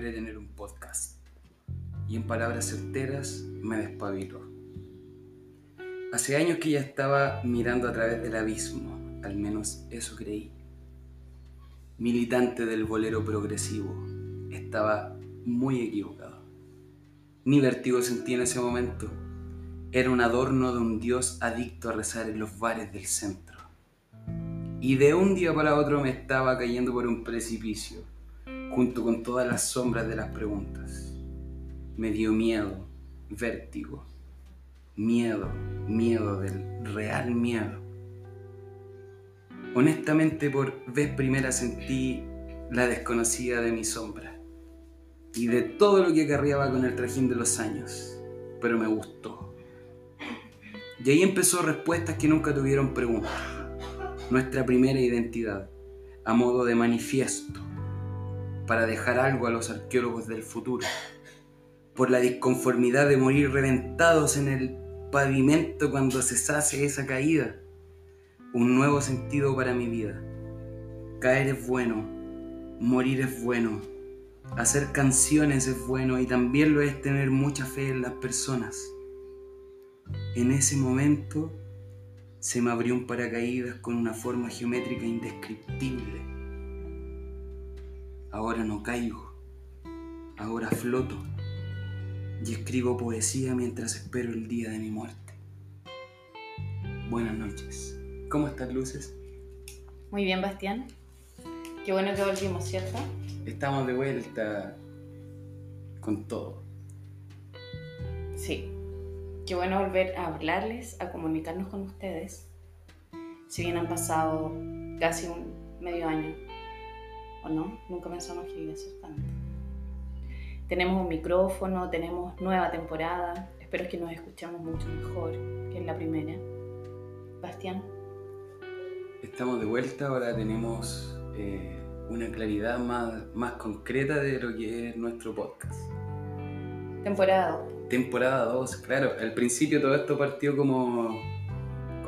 esperé tener un podcast. Y en palabras certeras, me despabiló. Hace años que ya estaba mirando a través del abismo, al menos eso creí. Militante del bolero progresivo, estaba muy equivocado. Ni vértigo sentí en ese momento. Era un adorno de un dios adicto a rezar en los bares del centro. Y de un día para otro me estaba cayendo por un precipicio, junto con todas las sombras de las preguntas. Me dio miedo, vértigo, miedo, miedo del real miedo. Honestamente por vez primera sentí la desconocida de mi sombra y de todo lo que carriaba con el trajín de los años, pero me gustó. Y ahí empezó respuestas que nunca tuvieron preguntas. Nuestra primera identidad, a modo de manifiesto, para dejar algo a los arqueólogos del futuro, por la disconformidad de morir reventados en el pavimento cuando cesase esa caída, un nuevo sentido para mi vida. Caer es bueno, morir es bueno, Hacer canciones es bueno y también lo es tener mucha fe en las personas. En ese momento se me abrió un paracaídas con una forma geométrica indescriptible. Ahora no caigo, ahora floto y escribo poesía mientras espero el día de mi muerte. Buenas noches. ¿Cómo están luces? Muy bien, Bastián. Qué bueno que volvimos, ¿cierto? Estamos de vuelta con todo. Sí. Qué bueno volver a hablarles, a comunicarnos con ustedes. Si bien han pasado casi un medio año, ¿o no? Nunca pensamos que iba a ser tanto. Tenemos un micrófono, tenemos nueva temporada. Espero que nos escuchemos mucho mejor que en la primera. Bastián. Estamos de vuelta, ahora tenemos eh, una claridad más, más concreta de lo que es nuestro podcast. Temporada 2. Temporada 2, claro. Al principio todo esto partió como,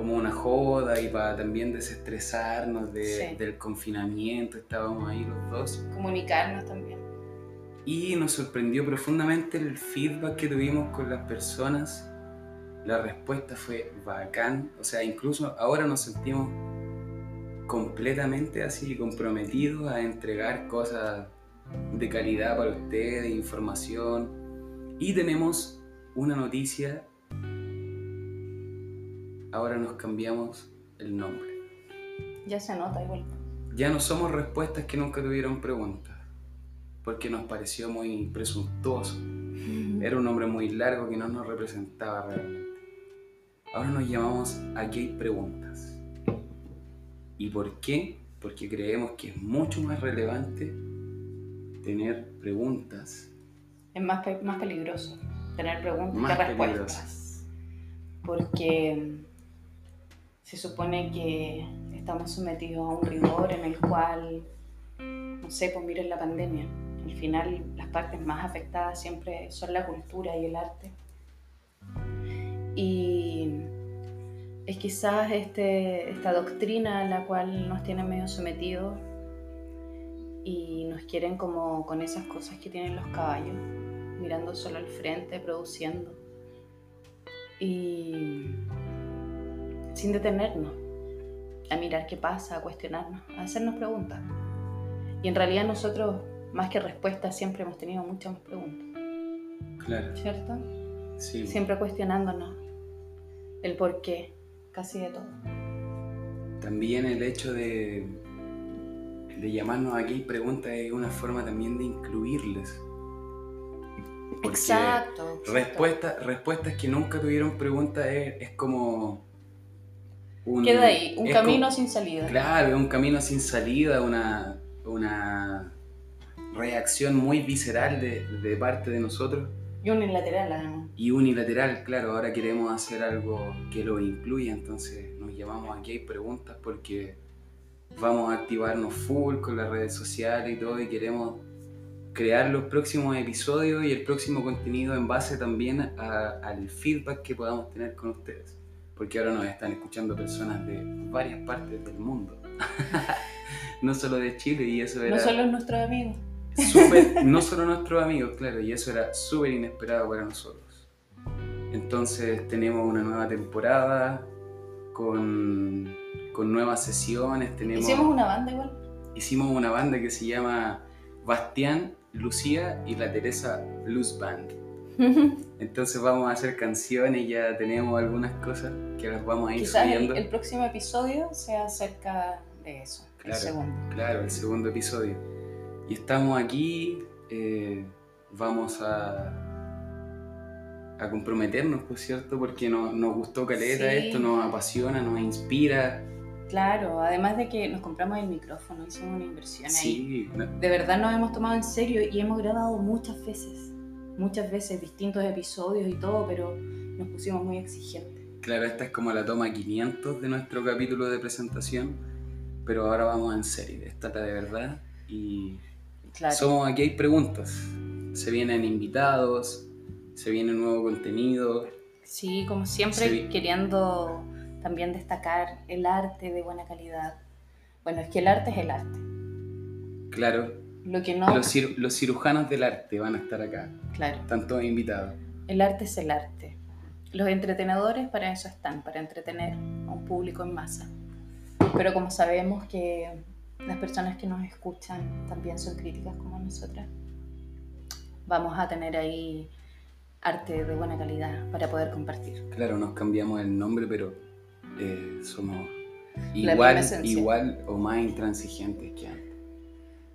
como una joda y para también desestresarnos del confinamiento, estábamos ahí los dos. Comunicarnos también. Y nos sorprendió profundamente el feedback que tuvimos con las personas. La respuesta fue bacán, o sea, incluso ahora nos sentimos completamente así comprometido a entregar cosas de calidad para ustedes, información. Y tenemos una noticia. Ahora nos cambiamos el nombre. Ya se nota igual. Ya no somos respuestas que nunca tuvieron preguntas, porque nos pareció muy presuntuoso. Era un nombre muy largo que no nos representaba realmente. Ahora nos llamamos Aquí hay preguntas. ¿Y por qué? Porque creemos que es mucho más relevante tener preguntas. Es más, más peligroso tener preguntas que respuestas. Porque se supone que estamos sometidos a un rigor en el cual, no sé, pues miren la pandemia. Al final las partes más afectadas siempre son la cultura y el arte. Y es quizás este, esta doctrina a la cual nos tienen medio sometidos y nos quieren como con esas cosas que tienen los caballos, mirando solo al frente, produciendo y sin detenernos a mirar qué pasa, a cuestionarnos, a hacernos preguntas. Y en realidad nosotros, más que respuestas, siempre hemos tenido muchas más preguntas. Claro. ¿Cierto? Sí. Siempre cuestionándonos el por qué, casi de todo. También el hecho de, de llamarnos aquí preguntas es una forma también de incluirles. exacto. Respuestas, respuestas que nunca tuvieron preguntas es, como... Un, Queda ahí, un camino sin salida. Claro, es un camino sin salida, una, una reacción muy visceral de, de parte de nosotros y unilateral además. Y unilateral, claro, ahora queremos hacer algo que lo incluya, entonces nos llamamos aquí hay preguntas porque vamos a activarnos full con las redes sociales y todo y queremos crear los próximos episodios y el próximo contenido en base también al feedback que podamos tener con ustedes. Porque ahora nos están escuchando personas de varias partes del mundo. no solo de Chile y eso era... No solo nuestros amigos. súper, no solo nuestros amigos, claro, y eso era súper inesperado para nosotros. Entonces tenemos una nueva temporada con, con nuevas sesiones. Tenemos, Hicimos una banda igual. hicimos una banda que se llama Bastián, Lucía y la Teresa Blues Band. Entonces vamos a hacer canciones, ya tenemos algunas cosas que las vamos a ir Quizás el, subiendo. el próximo episodio sea acerca de eso, el Claro. segundo. Claro, el segundo episodio. Y estamos aquí, eh, vamos a, a comprometernos, por cierto, porque nos, nos gustó caleta Sí. esto, nos apasiona, nos inspira. Claro, además de que nos compramos el micrófono, hicimos una inversión ahí. Sí, no- De verdad nos hemos tomado en serio y hemos grabado muchas veces, muchas veces distintos episodios y todo, pero nos pusimos muy exigentes. claro, esta es como la toma 500 de nuestro capítulo de presentación, pero ahora vamos en serio, esta está de verdad y Claro. somos aquí hay preguntas, se vienen invitados, se viene nuevo contenido, Sí, como siempre, queriendo también destacar el arte de buena calidad. Bueno, es que el arte es el arte. claro, Lo que no, los, cir- los cirujanos del arte van a estar acá, claro, están todos invitados. el arte es el arte. Los entretenedores para eso están, para entretener a un público en masa. Pero como sabemos que las personas que nos escuchan también son críticas como nosotras, vamos a tener ahí arte de buena calidad para poder compartir. Claro, nos cambiamos el nombre, pero eh, somos igual, igual o más intransigentes que antes.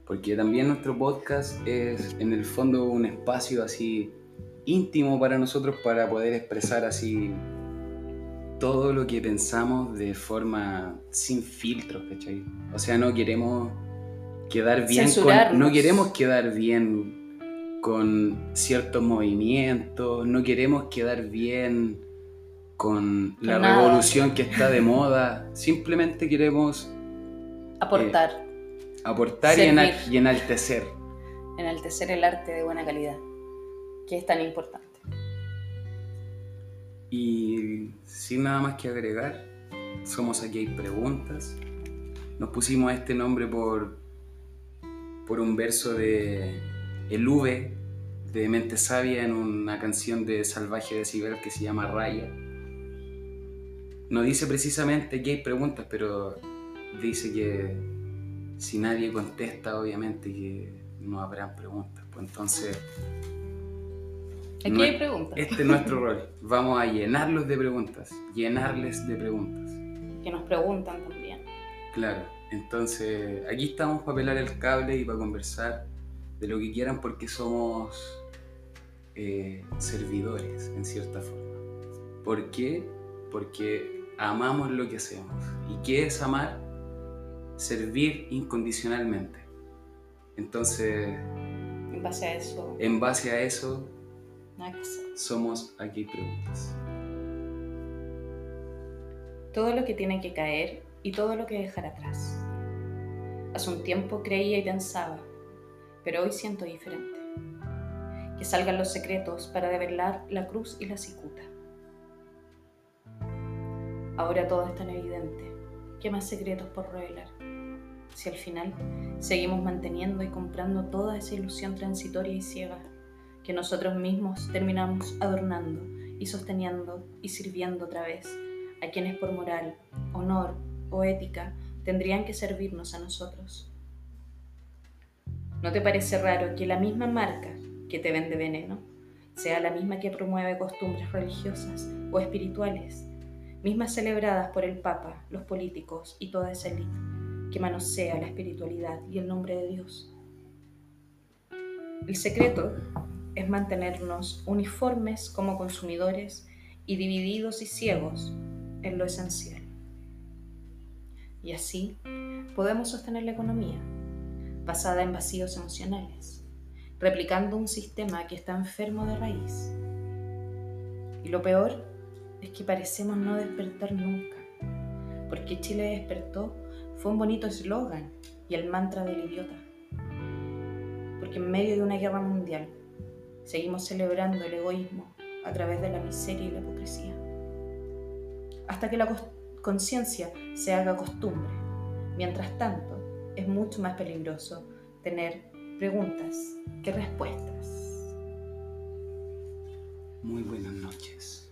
Porque también nuestro podcast es en el fondo un espacio así íntimo para nosotros para poder expresar así todo lo que pensamos de forma sin filtros, ¿cachai? O sea, no queremos quedar bien con, no queremos quedar bien con ciertos movimientos, no queremos quedar bien con la nada. revolución que está de moda, simplemente queremos Aportar, aportar y, enal- Servir. y enaltecer. enaltecer el arte de buena calidad, que es tan importante. Y sin nada más que agregar, somos aquí hay preguntas. Nos pusimos este nombre por, por un verso de El V de Mente Sabia en una canción de Salvaje Decibel que se llama Raya. No dice precisamente que hay preguntas, pero dice que si nadie contesta, obviamente que no habrán preguntas. Pues entonces, Aquí No hay preguntas este es nuestro rol. Vamos a llenarlos de preguntas, llenarles de preguntas. que nos preguntan también. Claro, entonces aquí estamos para pelar el cable y para conversar de lo que quieran porque somos eh, servidores en cierta forma. ¿Por qué? Porque amamos lo que hacemos. ¿Y qué es amar? Servir incondicionalmente. Entonces, En base a eso, en base a eso, somos aquí preguntas. Todo lo que tiene que caer y todo lo que dejar atrás. Hace un tiempo creía y pensaba, pero hoy siento diferente. Que salgan los secretos para develar la cruz y la cicuta. Ahora todo es tan evidente. ¿Qué más secretos por revelar? Si al final seguimos manteniendo y comprando toda esa ilusión transitoria y ciega que nosotros mismos terminamos adornando y sosteniendo y sirviendo otra vez a quienes por moral, honor o ética tendrían que servirnos a nosotros. ¿No te parece raro que la misma marca que te vende veneno sea la misma que promueve costumbres religiosas o espirituales, mismas celebradas por el Papa, los políticos y toda esa élite que manosea la espiritualidad y el nombre de Dios? El secreto es mantenernos uniformes como consumidores y divididos y ciegos en lo esencial. Y así podemos sostener la economía, basada en vacíos emocionales, replicando un sistema que está enfermo de raíz. Y lo peor es que parecemos no despertar nunca, porque Chile despertó fue un bonito eslogan y el mantra del idiota. Porque en medio de una guerra mundial seguimos celebrando el egoísmo a través de la miseria y la hipocresía. Hasta que la conciencia se haga costumbre. Mientras tanto, es mucho más peligroso tener preguntas, qué respuestas. Muy buenas noches.